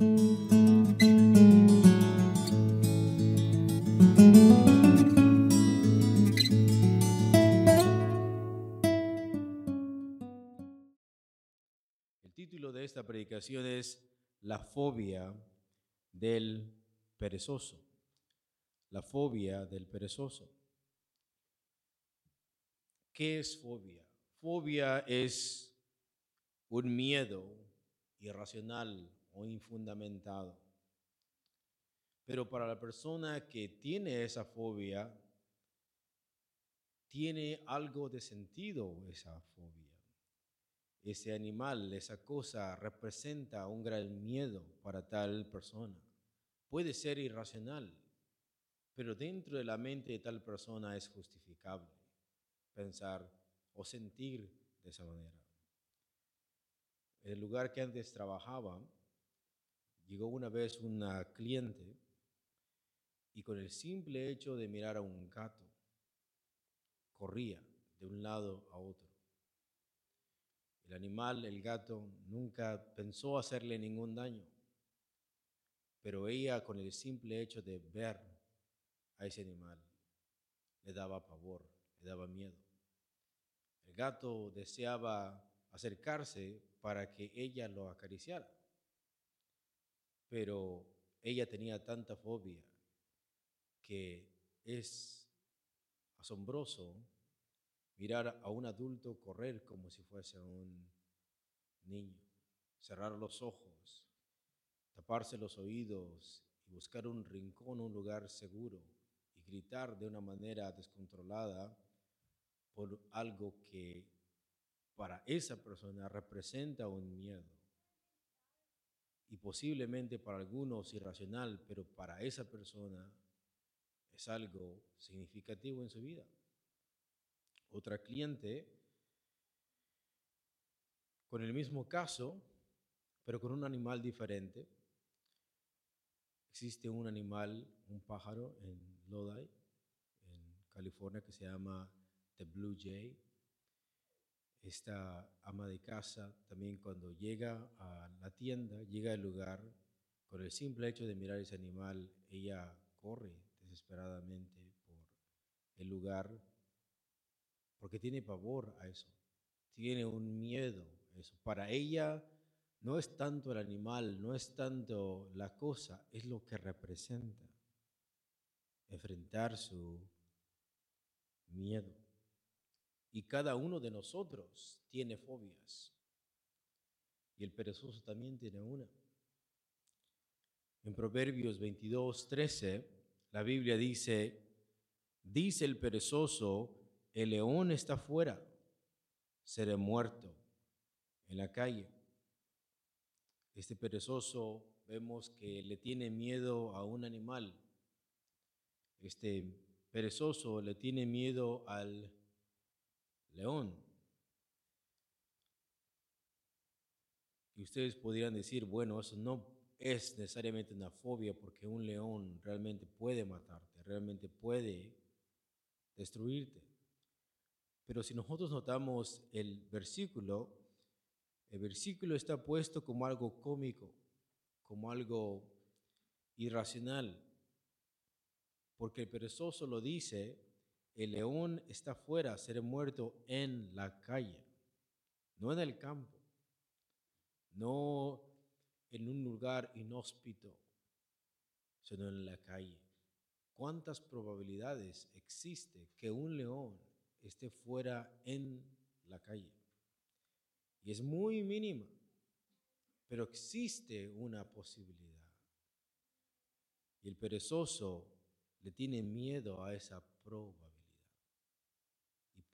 El título de esta predicación es La fobia del perezoso. La fobia del perezoso. ¿Qué es fobia? Fobia es un miedo irracional infundamentado. Pero para la persona que tiene esa fobia, tiene algo de sentido esa fobia. Ese animal, esa cosa representa un gran miedo para tal persona. Puede ser irracional, pero dentro de la mente de tal persona es justificable pensar o sentir de esa manera. El lugar que antes trabajaba, llegó una vez una cliente y con el simple hecho de mirar a un gato, corría de un lado a otro. El animal, el gato, nunca pensó hacerle ningún daño, pero ella con el simple hecho de ver a ese animal le daba pavor, le daba miedo. El gato deseaba acercarse para que ella lo acariciara, pero ella tenía tanta fobia que es asombroso mirar a un adulto correr como si fuese un niño, cerrar los ojos, taparse los oídos y buscar un rincón, un lugar seguro y gritar de una manera descontrolada por algo que para esa persona representa un miedo. Y posiblemente para algunos irracional, pero para esa persona es algo significativo en su vida. Otra cliente con el mismo caso, pero con un animal diferente. Existe un animal, un pájaro en Lodi, en California, que se llama The Blue Jay. Esta ama de casa también cuando llega a la tienda, llega al lugar, con el simple hecho de mirar ese animal, ella corre desesperadamente por el lugar porque tiene pavor a eso, tiene un miedo eso. Para ella no es tanto el animal, no es tanto la cosa, es lo que representa enfrentar su miedo. Y cada uno de nosotros tiene fobias. Y el perezoso también tiene una. En Proverbios 22, 13, la Biblia dice, dice el perezoso, el león está fuera, seré muerto en la calle. Este perezoso vemos que le tiene miedo a un animal. Este perezoso le tiene miedo al león. Y ustedes podrían decir, bueno, eso no es necesariamente una fobia porque un león realmente puede matarte, realmente puede destruirte. Pero si nosotros notamos el versículo, el versículo está puesto como algo cómico, como algo irracional, porque el perezoso lo dice, el león está fuera, será muerto en la calle, no en el campo, no en un lugar inhóspito, sino en la calle. ¿Cuántas probabilidades existe que un león esté fuera en la calle. Y es muy mínima, pero existe una posibilidad. Y el perezoso le tiene miedo a esa probabilidad.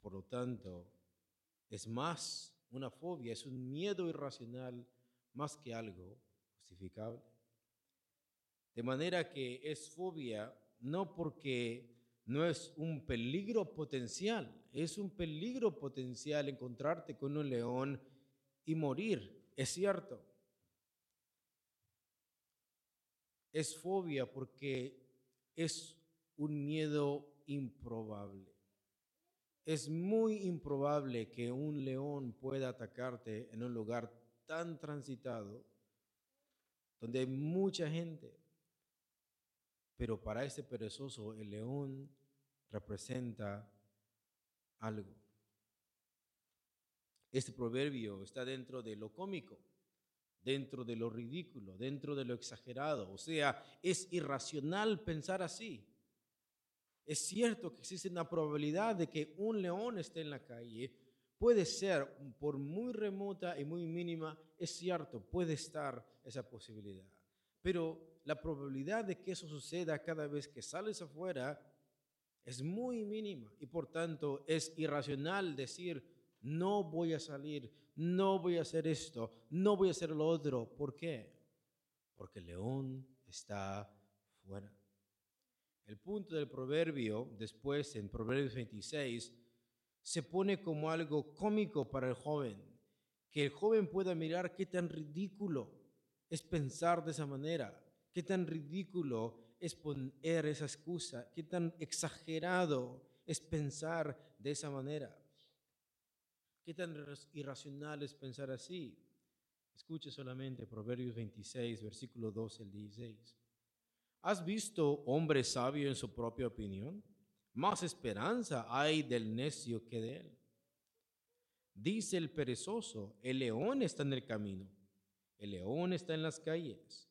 Por lo tanto, es más una fobia, es un miedo irracional más que algo justificable. De manera que es fobia no porque no es un peligro potencial, es un peligro potencial encontrarte con un león y morir, es cierto. Es fobia porque es un miedo improbable. Es muy improbable que un león pueda atacarte en un lugar tan transitado donde hay mucha gente. Pero para este perezoso el león representa algo. Este proverbio está dentro de lo cómico, dentro de lo ridículo, dentro de lo exagerado. O sea, es irracional pensar así. Es cierto que existe una probabilidad de que un león esté en la calle. Puede ser, por muy remota y muy mínima, es cierto, puede estar esa posibilidad. Pero la probabilidad de que eso suceda cada vez que sales afuera es muy mínima y por tanto es irracional decir, no voy a salir, no voy a hacer esto, no voy a hacer lo otro. ¿Por qué? Porque el león está fuera. El punto del proverbio, después en Proverbios 26, se pone como algo cómico para el joven, que el joven pueda mirar qué tan ridículo es pensar de esa manera, qué tan ridículo es poner esa excusa, qué tan exagerado es pensar de esa manera. ¿Qué tan irracional es pensar así? Escuche solamente Proverbios 26, versículo 12 al 16. ¿Has visto hombre sabio en su propia opinión? Más esperanza hay del necio que de él. Dice el perezoso, el león está en el camino, el león está en las calles.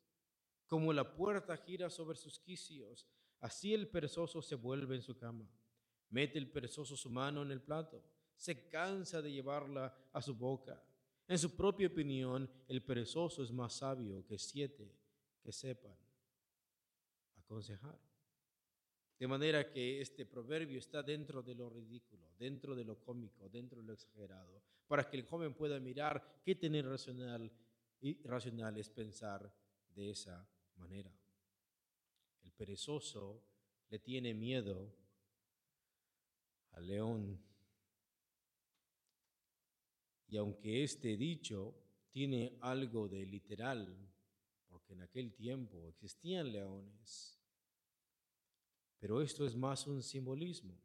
Como la puerta gira sobre sus quicios, así el perezoso se vuelve en su cama. Mete el perezoso su mano en el plato se cansa de llevarla a su boca. En su propia opinión, el perezoso es más sabio que siete que sepan aconsejar. De manera que este proverbio está dentro de lo ridículo, dentro de lo cómico, dentro de lo exagerado, para que el joven pueda mirar qué tener racional y racional es pensar de esa manera. El perezoso le tiene miedo al león y aunque este dicho tiene algo de literal, en aquel tiempo existían leones, pero esto es más un simbolismo.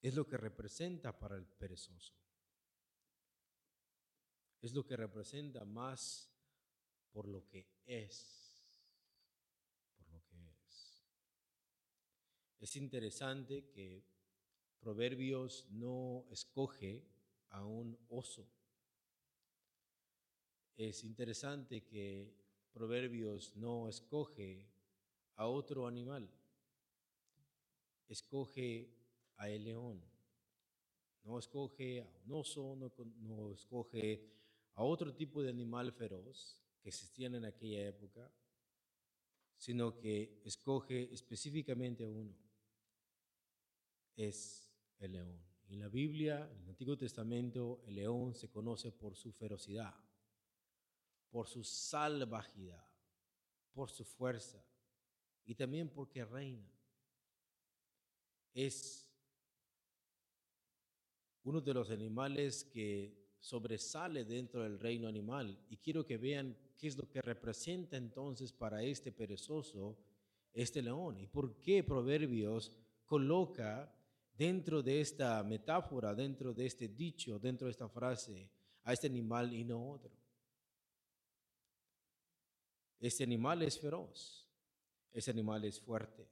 Es lo que representa para el perezoso. Es lo que representa más por lo que es. Por lo que es. Es interesante que Proverbios no escoge a un oso. Es interesante que Proverbios no escoge a otro animal, escoge a el león, no escoge a un oso, no, escoge a otro tipo de animal feroz que existían en aquella época, sino que escoge específicamente a uno. Es el león. En la Biblia, en el Antiguo Testamento, el león se conoce por su ferocidad, por su salvajidad, por su fuerza y también porque reina. Es uno de los animales que sobresale dentro del reino animal. Y quiero que vean qué es lo que representa entonces para este perezoso este león y por qué Proverbios coloca dentro de esta metáfora, dentro de este dicho, dentro de esta frase, a este animal y no otro. Este animal es feroz, este animal es fuerte,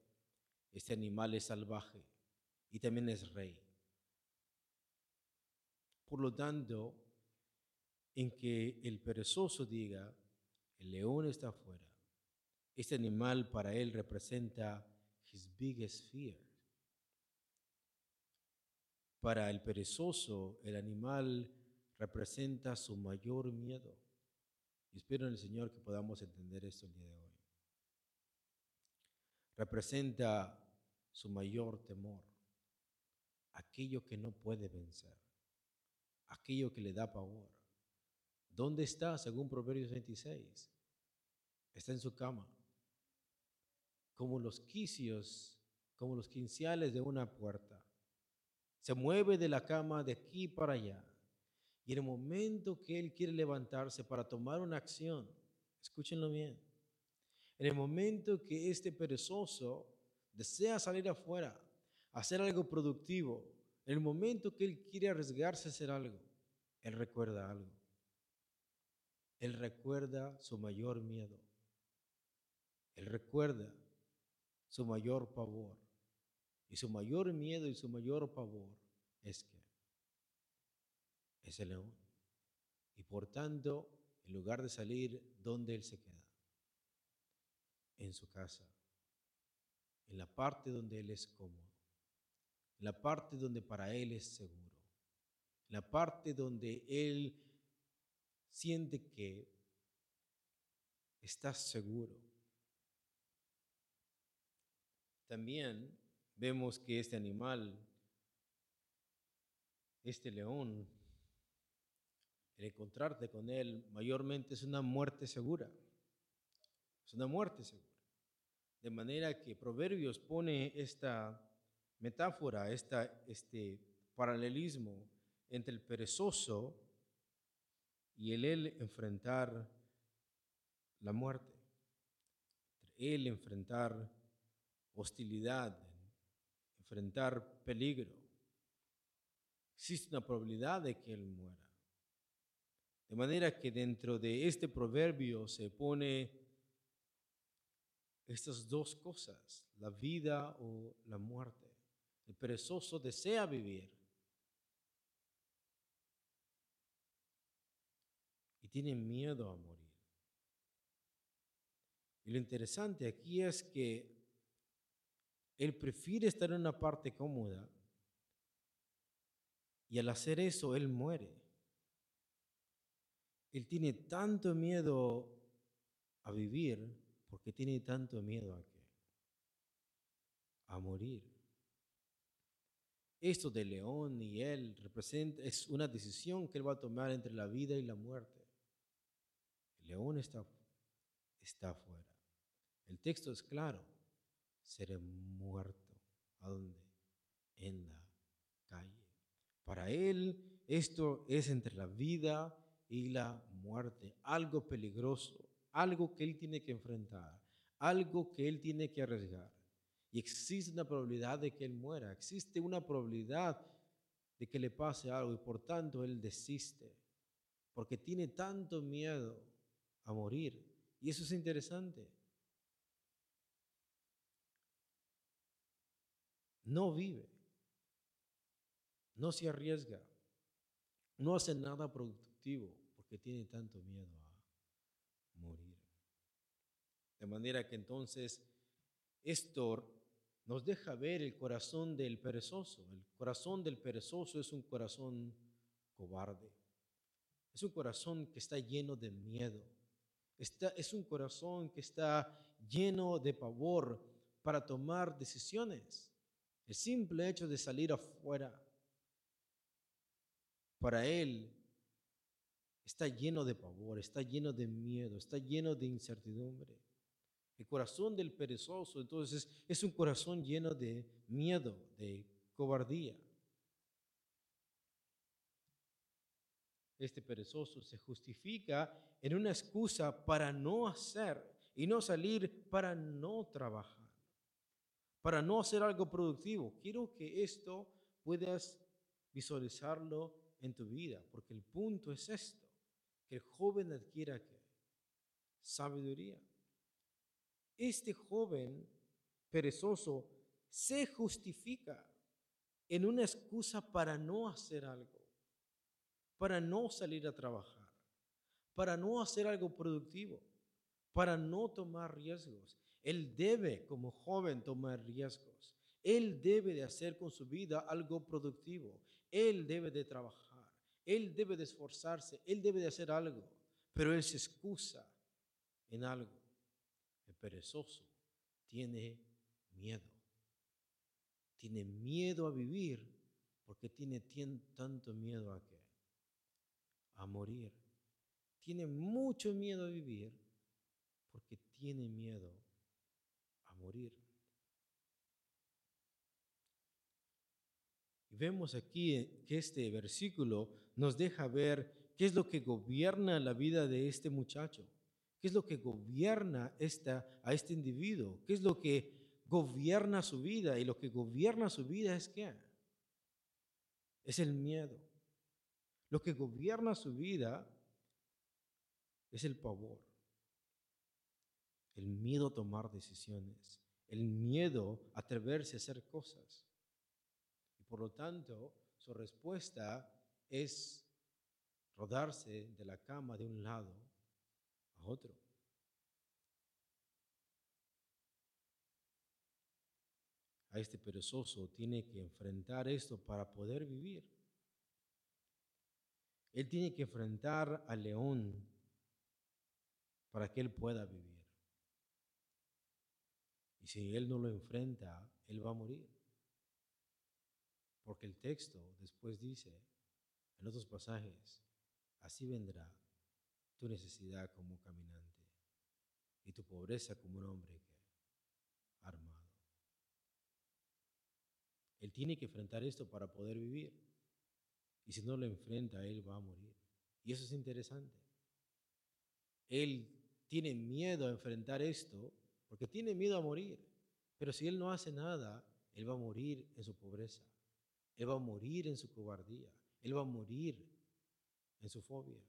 este animal es salvaje y también es rey. Por lo tanto, en que el perezoso diga, el león está afuera, este animal para él representa his biggest fear, para el perezoso, el animal representa su mayor miedo. Espero en el Señor que podamos entender esto el día de hoy. Representa su mayor temor, aquello que no puede vencer, aquello que le da pavor. ¿Dónde está, según Proverbios 26? Está en su cama, como los quicios, como los quinciales de una puerta se mueve de la cama de aquí para allá. Y en el momento que él quiere levantarse para tomar una acción, escúchenlo bien, en el momento que este perezoso desea salir afuera, hacer algo productivo, en el momento que él quiere arriesgarse a hacer algo, él recuerda algo. Él recuerda su mayor miedo. Él recuerda su mayor pavor. Y su mayor miedo y su mayor pavor es que es león. Y por tanto, en lugar de salir, ¿dónde él se queda? En su casa, en la parte donde él es cómodo, en la parte donde para él es seguro, en la parte donde él siente que estás seguro. También vemos que este animal, este león, el encontrarte con Él mayormente es una muerte segura. Es una muerte segura. De manera que Proverbios pone esta metáfora, esta, este paralelismo entre el perezoso y el él enfrentar la muerte, entre él enfrentar hostilidad, enfrentar peligro. Existe una probabilidad de que él muera. De manera que dentro de este proverbio se pone estas dos cosas, la vida o la muerte. El perezoso desea vivir y tiene miedo a morir. Y lo interesante aquí es que él prefiere estar en una parte cómoda y al hacer eso él muere. Él tiene tanto miedo a vivir porque tiene tanto miedo a qué? A morir. Esto de León y él representa, es una decisión que él va a tomar entre la vida y la muerte. El león está, está afuera. El texto es claro. Seré muerto. ¿A dónde? En la calle. Para él esto es entre la vida y la muerte, algo peligroso, algo que él tiene que enfrentar, algo que él tiene que arriesgar. Y existe una probabilidad de que él muera, existe una probabilidad de que le pase algo y por tanto él desiste, porque tiene tanto miedo a morir. Y eso es interesante. No vive, no se arriesga, no hace nada productivo porque tiene tanto miedo a morir. De manera que entonces esto nos deja ver el corazón del perezoso. El corazón del perezoso es un corazón cobarde. Es un corazón que está lleno de miedo. es un corazón que está lleno de pavor para tomar decisiones. El simple hecho de salir afuera, para él está lleno de pavor, está lleno de miedo, está lleno de incertidumbre. El corazón del perezoso entonces es un corazón lleno de miedo, de cobardía. Este perezoso se justifica en una excusa para no hacer y no salir, para no trabajar, para no hacer algo productivo. Quiero que esto puedas visualizarlo en tu vida, porque el punto es esto que el joven adquiera sabiduría. Este joven perezoso se justifica en una excusa para no hacer algo, para no salir a trabajar, para no hacer algo productivo, para no tomar riesgos. Él debe como joven tomar riesgos. Él debe de hacer con su vida algo productivo. Él debe de trabajar. Él debe de esforzarse, él debe de hacer algo, pero él se excusa en algo. El perezoso tiene miedo. Tiene miedo a vivir porque tiene tanto miedo a qué? A morir. Tiene mucho miedo a vivir porque tiene miedo a morir. Y vemos aquí que este versículo nos deja ver qué es lo que gobierna la vida de este muchacho, qué es lo que gobierna esta, a este individuo, qué es lo que gobierna su vida. Y lo que gobierna su vida es qué? Es el miedo. Lo que gobierna su vida es el pavor, el miedo a tomar decisiones, el miedo a atreverse a hacer cosas. Y por lo tanto, su respuesta es rodarse de la cama de un lado a otro. A este perezoso tiene que enfrentar esto para poder vivir. Él tiene que enfrentar al león para que él pueda vivir. Y si él no lo enfrenta, él va a morir. Porque el texto después dice, en otros pasajes, así vendrá tu necesidad como caminante y tu pobreza como un hombre armado. Él tiene que enfrentar esto para poder vivir. Y si no lo enfrenta, él va a morir. Y eso es interesante. Él tiene miedo a enfrentar esto porque tiene miedo a morir. Pero si él no hace nada, él va a morir en su pobreza. Él va a morir en su cobardía. Él va a morir en su fobia.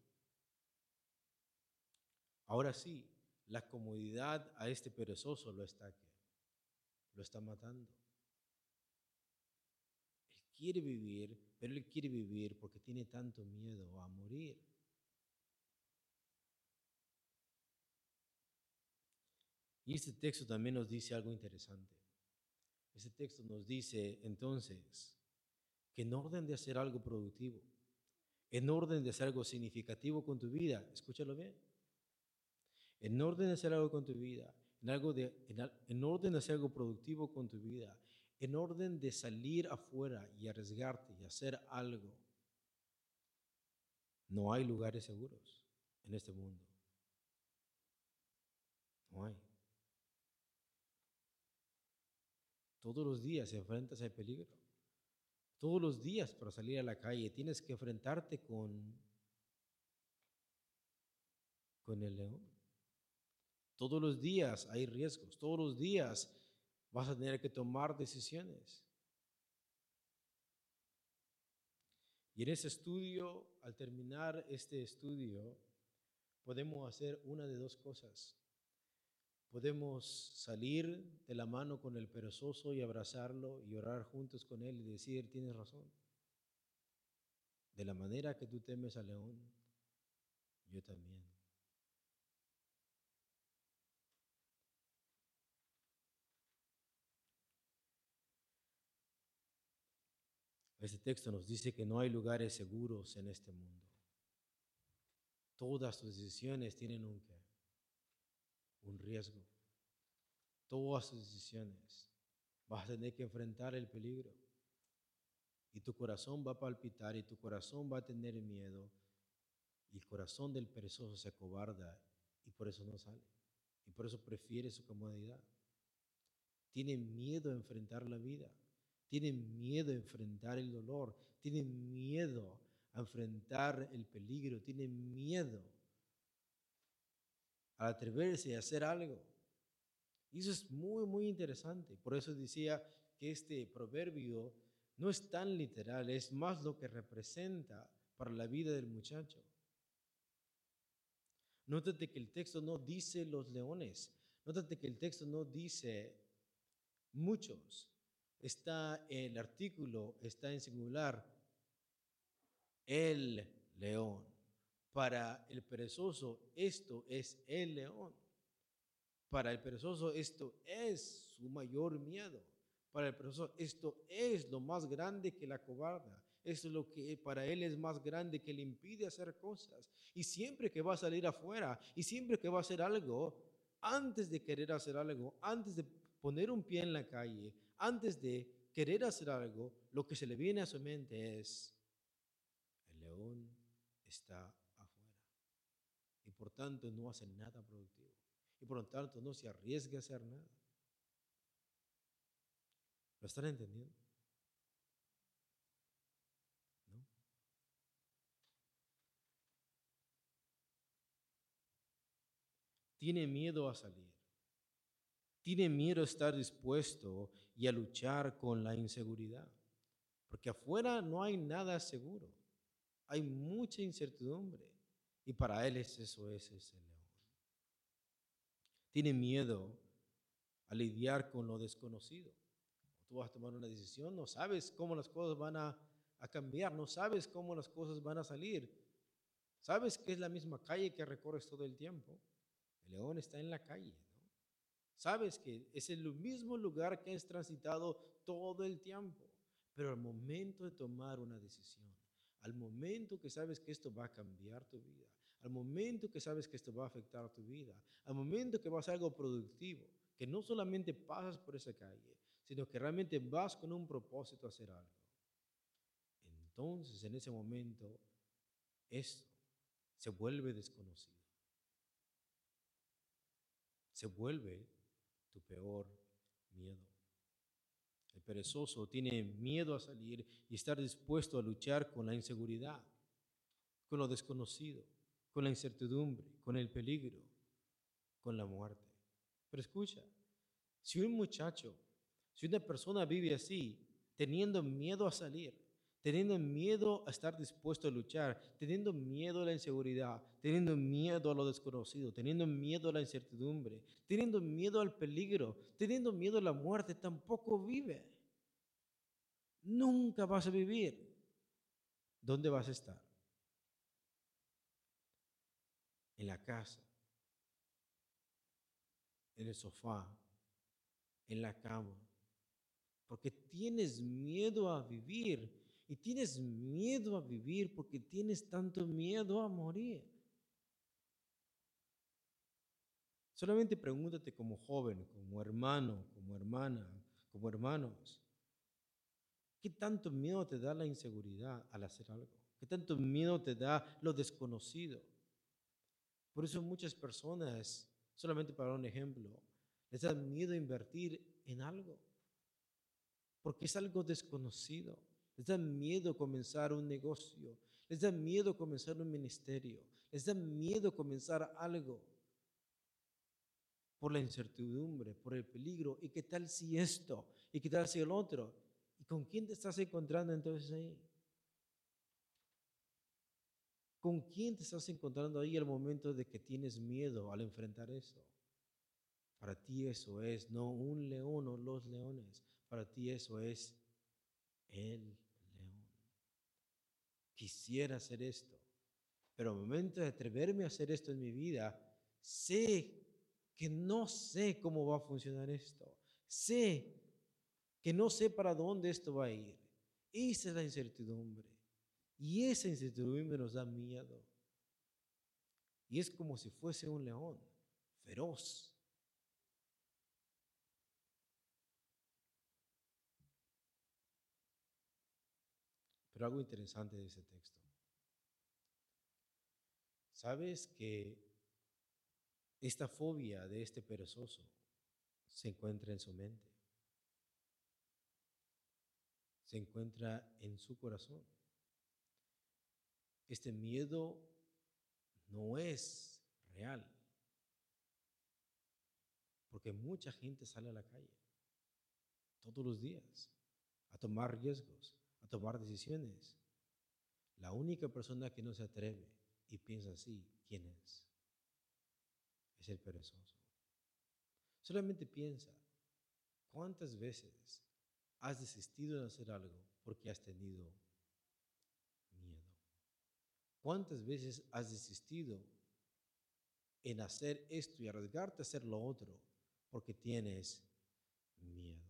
Ahora sí, la comodidad a este perezoso lo está lo está matando. Él quiere vivir, pero él quiere vivir porque tiene tanto miedo a morir. Y este texto también nos dice algo interesante. Este texto nos dice entonces en orden de hacer algo productivo, en orden de hacer algo significativo con tu vida, escúchalo bien, en orden de hacer algo con tu vida, en, algo de, en, orden de hacer algo productivo con tu vida, en orden de salir afuera y arriesgarte y hacer algo, no hay lugares seguros en este mundo. No hay. Todos los días enfrentas al peligro. Todos los días para salir a la calle tienes que enfrentarte con, con el león. Todos los días hay riesgos. Todos los días vas a tener que tomar decisiones. Y en ese estudio, al terminar este estudio, podemos hacer una de dos cosas. Podemos salir de la mano con el perezoso y abrazarlo y orar juntos con él y decir, tienes razón. De la manera que tú temes al león, yo también. Este texto nos dice que no hay lugares seguros en este mundo. Todas tus decisiones tienen un qué un riesgo. Todas tus decisiones vas a tener que enfrentar el peligro. Y tu corazón va a palpitar y tu corazón va a tener miedo. Y el corazón del perezoso se acobarda y por eso no sale. Y por eso prefiere su comodidad. Tiene miedo a enfrentar la vida. Tiene miedo a enfrentar el dolor. Tiene miedo a enfrentar el peligro. Tiene miedo atreverse a hacer algo. Y eso es muy, muy interesante. Por eso decía que este proverbio no es tan literal, es más lo que representa para la vida del muchacho. Nótate que el texto no dice los leones, nótate que el texto no dice muchos. Está el artículo, está en singular, el león. Para el perezoso esto es el león. Para el perezoso esto es su mayor miedo. Para el perezoso esto es lo más grande que la cobarda. Es lo que para él es más grande que le impide hacer cosas. Y siempre que va a salir afuera y siempre que va a hacer algo, antes de querer hacer algo, antes de poner un pie en la calle, antes de querer hacer algo, lo que se le viene a su mente es, el león está por tanto no hace nada productivo. Y por lo tanto no se arriesga a hacer nada. ¿Lo están entendiendo? ¿No? Tiene miedo a salir. Tiene miedo a estar dispuesto y a luchar con la inseguridad. Porque afuera no hay nada seguro. Hay mucha incertidumbre. Y para él es eso es ese león. Tiene miedo a lidiar con lo desconocido. Tú vas a tomar una decisión, no sabes cómo las cosas van a, a cambiar, no sabes cómo las cosas van a salir. Sabes que es la misma calle que recorres todo el tiempo. El león está en la calle. Sabes que es el mismo lugar que has transitado todo el tiempo, pero al momento de tomar una decisión, al momento que sabes que esto va a cambiar tu vida, al momento que sabes que esto va a afectar tu vida, al momento que vas a algo productivo, que no solamente pasas por esa calle, sino que realmente vas con un propósito a hacer algo. Entonces, en ese momento, esto se vuelve desconocido. Se vuelve tu peor miedo. El perezoso tiene miedo a salir y estar dispuesto a luchar con la inseguridad, con lo desconocido, con la incertidumbre, con el peligro, con la muerte. Pero escucha, si un muchacho, si una persona vive así, teniendo miedo a salir, teniendo miedo a estar dispuesto a luchar, teniendo miedo a la inseguridad, teniendo miedo a lo desconocido, teniendo miedo a la incertidumbre, teniendo miedo al peligro, teniendo miedo a la muerte, tampoco vive. Nunca vas a vivir. ¿Dónde vas a estar? En la casa, en el sofá, en la cama, porque tienes miedo a vivir y tienes miedo a vivir porque tienes tanto miedo a morir. Solamente pregúntate como joven, como hermano, como hermana, como hermanos, ¿qué tanto miedo te da la inseguridad al hacer algo? ¿Qué tanto miedo te da lo desconocido? Por eso muchas personas, solamente para un ejemplo, les da miedo invertir en algo, porque es algo desconocido. Les da miedo comenzar un negocio. Les da miedo comenzar un ministerio. Les da miedo comenzar algo por la incertidumbre, por el peligro. ¿Y qué tal si esto? ¿Y qué tal si el otro? ¿Y con quién te estás encontrando entonces ahí? ¿Con quién te estás encontrando ahí al momento de que tienes miedo al enfrentar eso? Para ti eso es no un león o los leones. Para ti eso es el quisiera hacer esto, pero al momento de atreverme a hacer esto en mi vida, sé que no sé cómo va a funcionar esto. Sé que no sé para dónde esto va a ir. Esa es la incertidumbre. Y esa incertidumbre nos da miedo. Y es como si fuese un león, feroz, Pero algo interesante de ese texto. ¿Sabes que esta fobia de este perezoso se encuentra en su mente? Se encuentra en su corazón. Este miedo no es real. Porque mucha gente sale a la calle todos los días a tomar riesgos, a tomar decisiones. La única persona que no se atreve y piensa así, ¿quién es? Es el perezoso. Solamente piensa, ¿cuántas veces has desistido de hacer algo porque has tenido? ¿Cuántas veces has desistido en hacer esto y arriesgarte a hacer lo otro porque tienes miedo?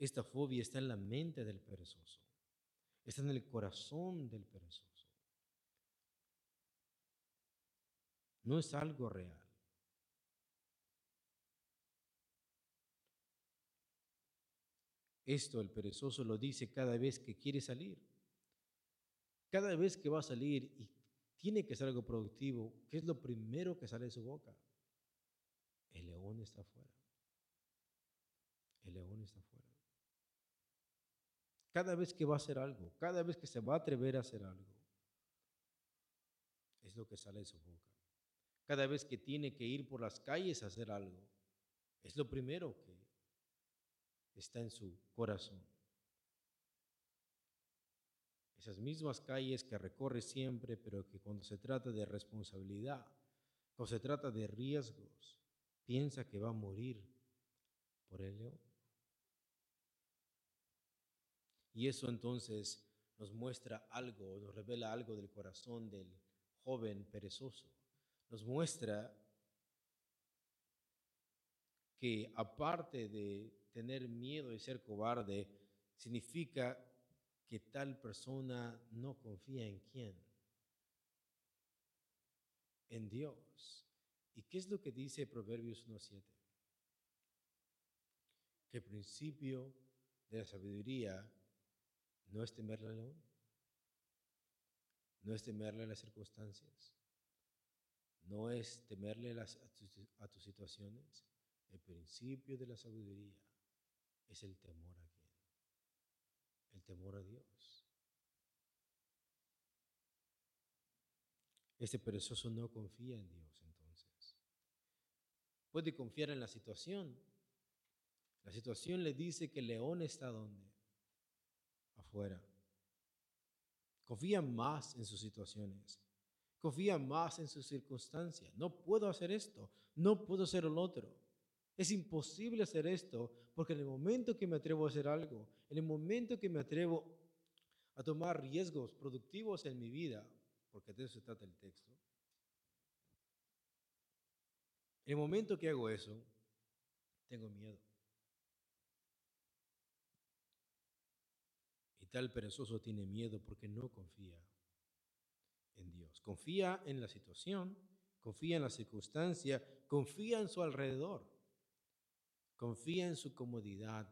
Esta fobia está en la mente del perezoso, está en el corazón del perezoso. No es algo real. Esto el perezoso lo dice cada vez que quiere salir. Cada vez que va a salir y tiene que ser algo productivo, ¿qué es lo primero que sale de su boca? El león está afuera. El león está afuera. Cada vez que va a hacer algo, cada vez que se va a atrever a hacer algo, es lo que sale de su boca. Cada vez que tiene que ir por las calles a hacer algo, es lo primero que está en su corazón. Esas mismas calles que recorre siempre, pero que cuando se trata de responsabilidad, cuando se trata de riesgos, piensa que va a morir por el león. Y eso entonces nos muestra algo, nos revela algo del corazón del joven perezoso. Nos muestra que aparte de tener miedo y ser cobarde, significa que tal persona no confía en quién. En Dios. ¿Y qué es lo que dice Proverbios 1.7? Que el principio de la sabiduría no es temerle al león, no es temerle a las circunstancias, no es temerle a, a tus situaciones. El principio de la sabiduría es el temor a quién? El temor a Dios. Este perezoso no confía en Dios entonces. Puede confiar en la situación. La situación le dice que el león está donde? Afuera. Confía más en sus situaciones. Confía más en sus circunstancias. No puedo hacer esto. No puedo hacer el otro. Es imposible hacer esto porque en el momento que me atrevo a hacer algo, en el momento que me atrevo a tomar riesgos productivos en mi vida, porque de eso se trata el texto, en el momento que hago eso, tengo miedo. Y tal perezoso tiene miedo porque no confía en Dios. Confía en la situación, confía en la circunstancia, confía en su alrededor confía en su comodidad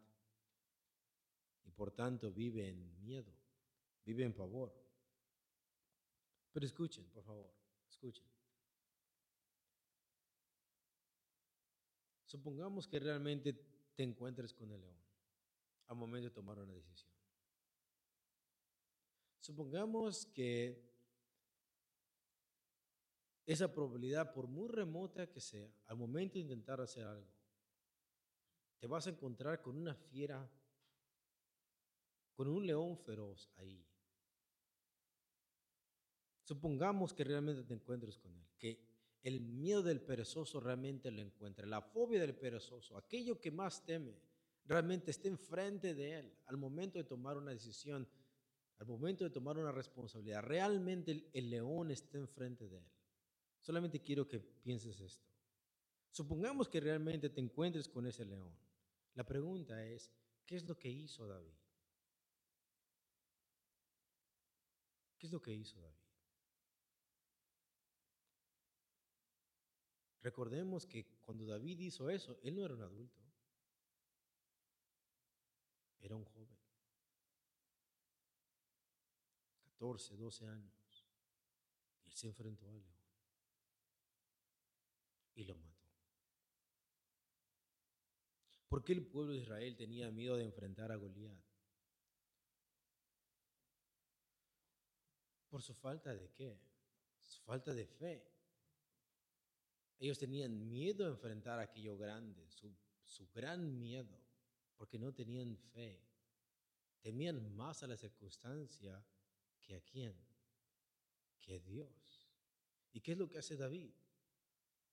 y por tanto vive en miedo, vive en pavor. Pero escuchen, por favor, escuchen. Supongamos que realmente te encuentres con el león al momento de tomar una decisión. Supongamos que esa probabilidad, por muy remota que sea, al momento de intentar hacer algo, te vas a encontrar con una fiera, con un león feroz ahí. Supongamos que realmente te encuentres con él, que el miedo del perezoso realmente lo encuentre, la fobia del perezoso, aquello que más teme, realmente esté enfrente de él al momento de tomar una decisión, al momento de tomar una responsabilidad. Realmente el, el león está enfrente de él. Solamente quiero que pienses esto. Supongamos que realmente te encuentres con ese león. La pregunta es, ¿qué es lo que hizo David? ¿Qué es lo que hizo David? Recordemos que cuando David hizo eso, él no era un adulto, era un joven. 14, 12 años. Y él se enfrentó al león y lo mató. ¿Por qué el pueblo de Israel tenía miedo de enfrentar a Goliat? Por su falta de qué? Su falta de fe. Ellos tenían miedo de enfrentar aquello grande, su, su gran miedo, porque no tenían fe. Temían más a la circunstancia que a quién, que a Dios. ¿Y qué es lo que hace David?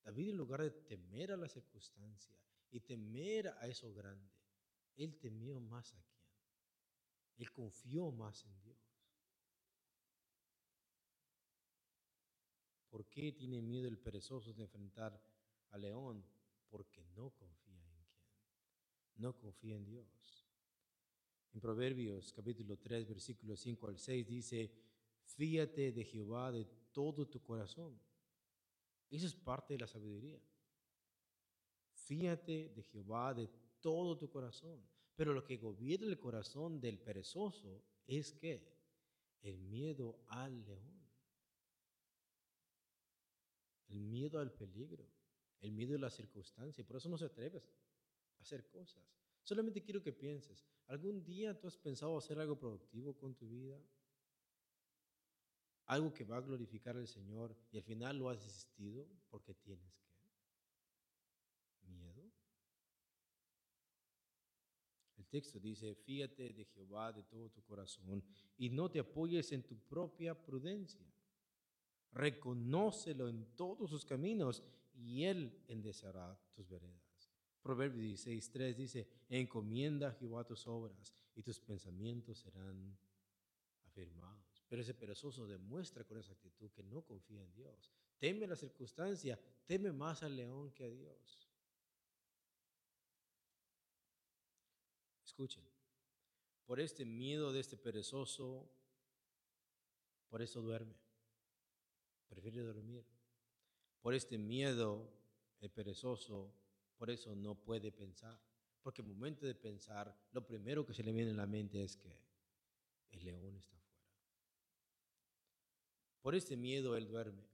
David en lugar de temer a la circunstancia, y temer a eso grande. Él temió más a quién. Él confió más en Dios. ¿Por qué tiene miedo el perezoso de enfrentar al león? Porque no confía en quién. No confía en Dios. En Proverbios capítulo 3, versículo 5 al 6 dice, fíate de Jehová de todo tu corazón. Eso es parte de la sabiduría. Fíjate de Jehová de todo tu corazón. Pero lo que gobierna el corazón del perezoso es que el miedo al león, el miedo al peligro, el miedo a la circunstancia. Por eso no se atreve a hacer cosas. Solamente quiero que pienses, ¿algún día tú has pensado hacer algo productivo con tu vida? Algo que va a glorificar al Señor y al final lo has desistido porque tienes texto dice, fíjate de Jehová de todo tu corazón y no te apoyes en tu propia prudencia. Reconócelo en todos sus caminos y él enderezará tus veredas. Proverbios 16.3 dice, encomienda a Jehová tus obras y tus pensamientos serán afirmados. Pero ese perezoso demuestra con esa actitud que no confía en Dios. Teme la circunstancia, teme más al león que a Dios. Escuchen, por este miedo de este perezoso, por eso duerme. Prefiere dormir. Por este miedo, el perezoso, por eso no puede pensar. Porque el momento de pensar, lo primero que se le viene a la mente es que el león está afuera. Por este miedo él duerme.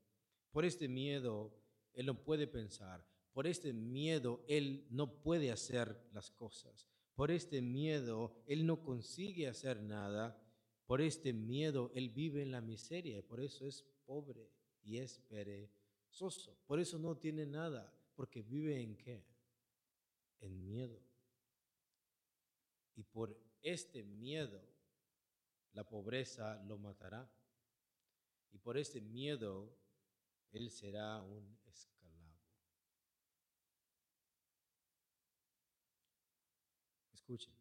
Por este miedo él no puede pensar. Por este miedo él no puede hacer las cosas. Por este miedo, Él no consigue hacer nada. Por este miedo, Él vive en la miseria y por eso es pobre y es perezoso. Por eso no tiene nada, porque vive en qué? En miedo. Y por este miedo, la pobreza lo matará. Y por este miedo, Él será un esclavo. Escuchen.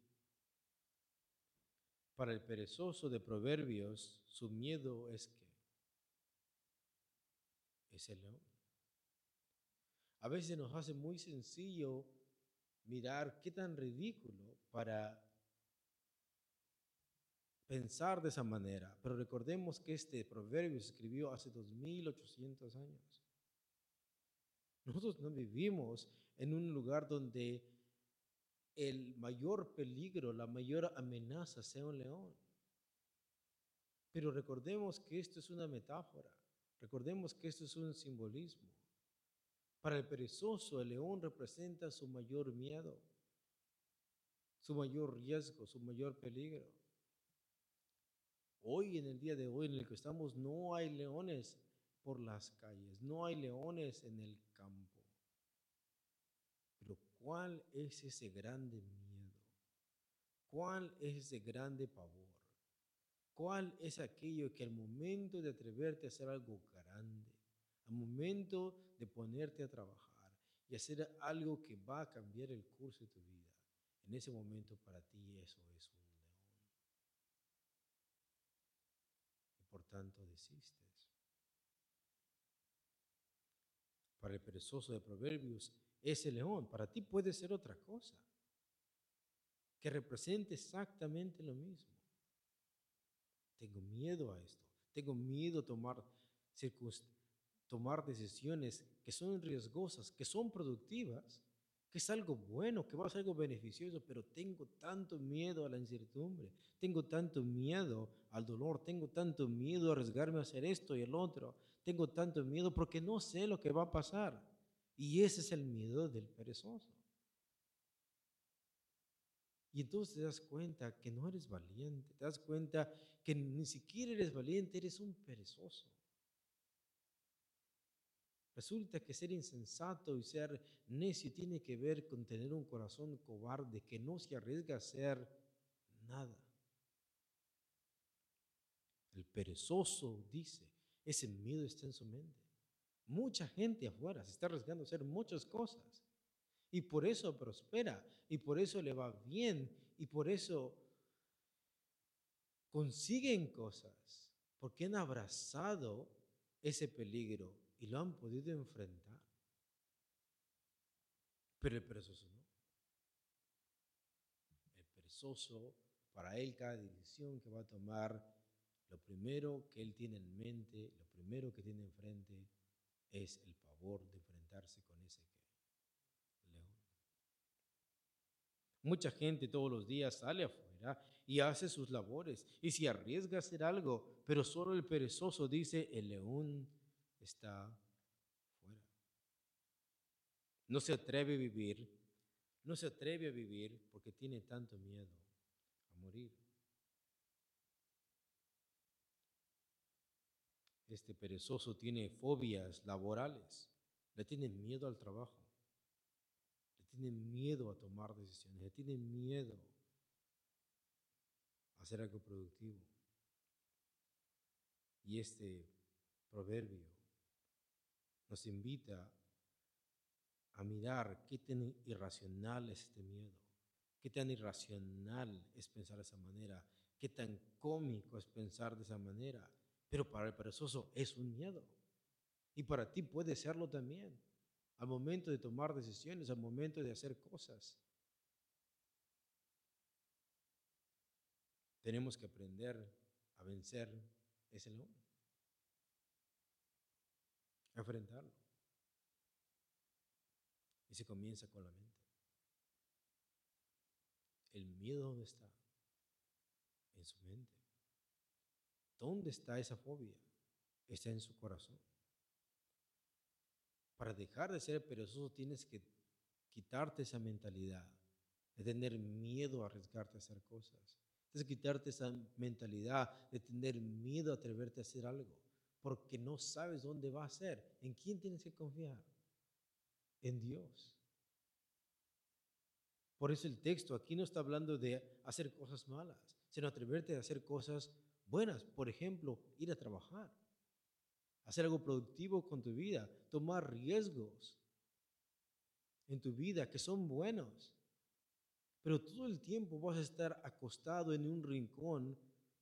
Para el perezoso de Proverbios, su miedo es que es el león. A veces nos hace muy sencillo mirar qué tan ridículo para pensar de esa manera. Pero recordemos que este proverbio se escribió hace 2800 años. Nosotros no vivimos en un lugar donde el mayor peligro, la mayor amenaza sea un león. Pero recordemos que esto es una metáfora, recordemos que esto es un simbolismo. Para el perezoso, el león representa su mayor miedo, su mayor riesgo, su mayor peligro. Hoy, en el día de hoy en el que estamos, no hay leones por las calles, no hay leones en el campo. ¿Cuál es ese grande miedo? ¿Cuál es ese grande pavor? ¿Cuál es aquello que al momento de atreverte a hacer algo grande, al momento de ponerte a trabajar y hacer algo que va a cambiar el curso de tu vida, en ese momento para ti eso es un león? Y por tanto desistes. Para el perezoso de Proverbios, ese león. Para ti puede ser otra cosa, que represente exactamente lo mismo. Tengo miedo a esto. Tengo miedo a tomar, tomar decisiones que son riesgosas, que son productivas, que es algo bueno, que va a ser algo beneficioso, pero tengo tanto miedo a la incertidumbre, tengo tanto miedo al dolor, tengo tanto miedo a arriesgarme a hacer esto y el otro, tengo tanto miedo porque no sé lo que va a pasar. Y ese es el miedo del perezoso. Y entonces te das cuenta que no eres valiente, te das cuenta que ni siquiera eres valiente, eres un perezoso. Resulta que ser insensato y ser necio tiene que ver con tener un corazón cobarde que no se arriesga a hacer nada. El perezoso dice, ese miedo está en su mente. Mucha gente afuera se está arriesgando a hacer muchas cosas. Y por eso prospera, y por eso le va bien, y por eso consiguen cosas, porque han abrazado ese peligro y lo han podido enfrentar. Pero el perezoso no. El perezoso, para él cada decisión que va a tomar, lo primero que él tiene en mente, lo primero que tiene enfrente es el pavor de enfrentarse con ese león. Mucha gente todos los días sale afuera y hace sus labores y se arriesga a hacer algo, pero solo el perezoso dice, el león está fuera. No se atreve a vivir, no se atreve a vivir porque tiene tanto miedo a morir. Este perezoso tiene fobias laborales, le tiene miedo al trabajo, le tiene miedo a tomar decisiones, le tiene miedo hacer algo productivo. Y este proverbio nos invita a mirar qué tan irracional es este miedo, qué tan irracional es pensar de esa manera, qué tan cómico es pensar de esa manera. Pero para el perezoso es un miedo. Y para ti puede serlo también. Al momento de tomar decisiones, al momento de hacer cosas. Tenemos que aprender a vencer ese león. A enfrentarlo. Y se comienza con la mente. El miedo dónde está? En su mente. ¿Dónde está esa fobia? Está en su corazón. Para dejar de ser perezoso tienes que quitarte esa mentalidad de tener miedo a arriesgarte a hacer cosas. Tienes que quitarte esa mentalidad de tener miedo a atreverte a hacer algo, porque no sabes dónde va a ser. ¿En quién tienes que confiar? En Dios. Por eso el texto aquí no está hablando de hacer cosas malas, sino atreverte a hacer cosas buenas. Por ejemplo, ir a trabajar hacer algo productivo con tu vida, tomar riesgos en tu vida que son buenos. Pero todo el tiempo vas a estar acostado en un rincón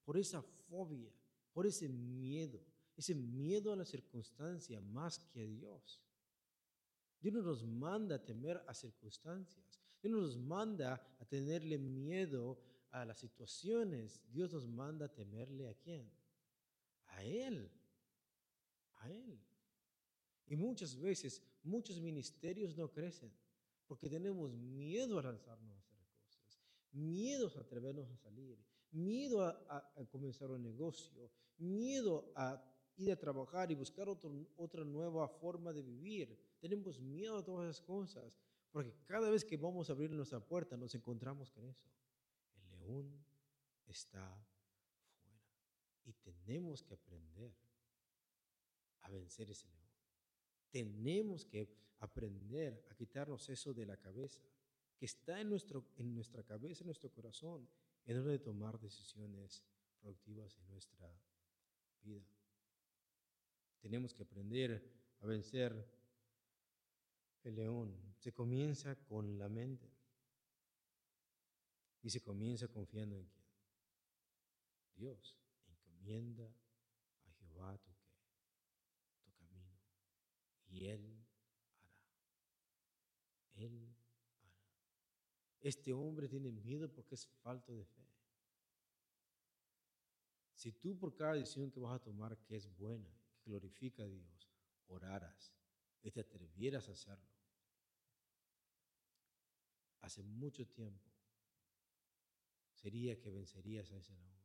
por esa fobia, por ese miedo, ese miedo a la circunstancia más que a Dios. Dios no nos manda a temer a circunstancias. Dios no nos manda a tenerle miedo a las situaciones. Dios nos manda temerle a quién? A Él a Él. Y muchas veces, muchos ministerios no crecen porque tenemos miedo a lanzarnos a hacer cosas, miedo a atrevernos a salir, miedo a, comenzar un negocio, miedo a ir a trabajar y buscar otra nueva forma de vivir. Tenemos miedo a todas esas cosas, porque cada vez que vamos a abrir nuestra puerta nos encontramos con eso. León está fuera y tenemos que aprender a vencer ese león. Tenemos que aprender a quitarnos eso de la cabeza, que está en, nuestro, en nuestra cabeza, en nuestro corazón, en hora de tomar decisiones productivas en nuestra vida. Tenemos que aprender a vencer el león. Se comienza con la mente y se comienza confiando en quién. Dios encomienda a Jehová tu y Él hará. Él hará. Este hombre tiene miedo porque es falto de fe. Si tú por cada decisión que vas a tomar que es buena, que glorifica a Dios, oraras y te atrevieras a hacerlo, hace mucho tiempo sería que vencerías a ese león.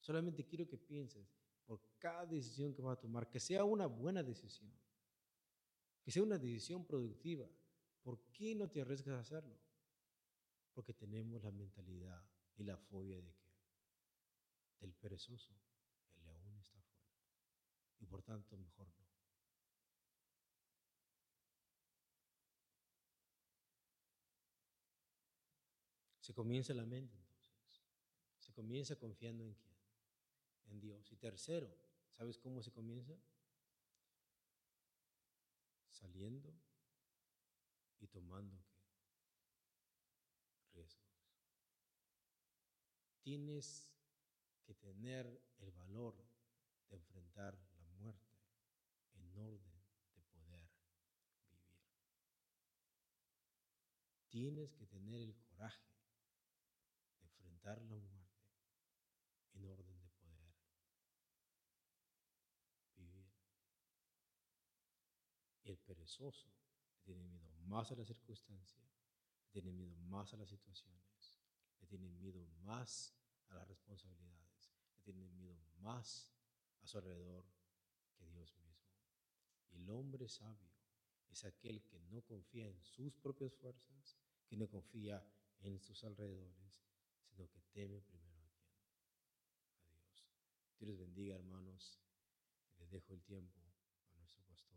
Solamente quiero que pienses por cada decisión que vas a tomar, que sea una buena decisión que sea una decisión productiva. ¿Por qué no te arriesgas a hacerlo? Porque tenemos la mentalidad y la fobia de que del perezoso, el león está fuera. Y por tanto, mejor. Se comienza la mente entonces. Se comienza confiando en quién? En Dios. Y tercero, ¿sabes cómo se comienza? saliendo y tomando riesgos. Tienes que tener el valor de enfrentar la muerte en orden de poder vivir. Tienes que tener el coraje enfrentar la muerte en orden de el perezoso le tiene miedo más a la circunstancia, le tiene miedo más a las situaciones, le tiene miedo más a las responsabilidades, le tiene miedo más a su alrededor que Dios mismo. Y el hombre sabio es aquel que no confía en sus propias fuerzas, que no confía en sus alrededores, sino que teme primero a quien, a Dios. Les bendiga, hermanos. Les dejo el tiempo a nuestro pastor.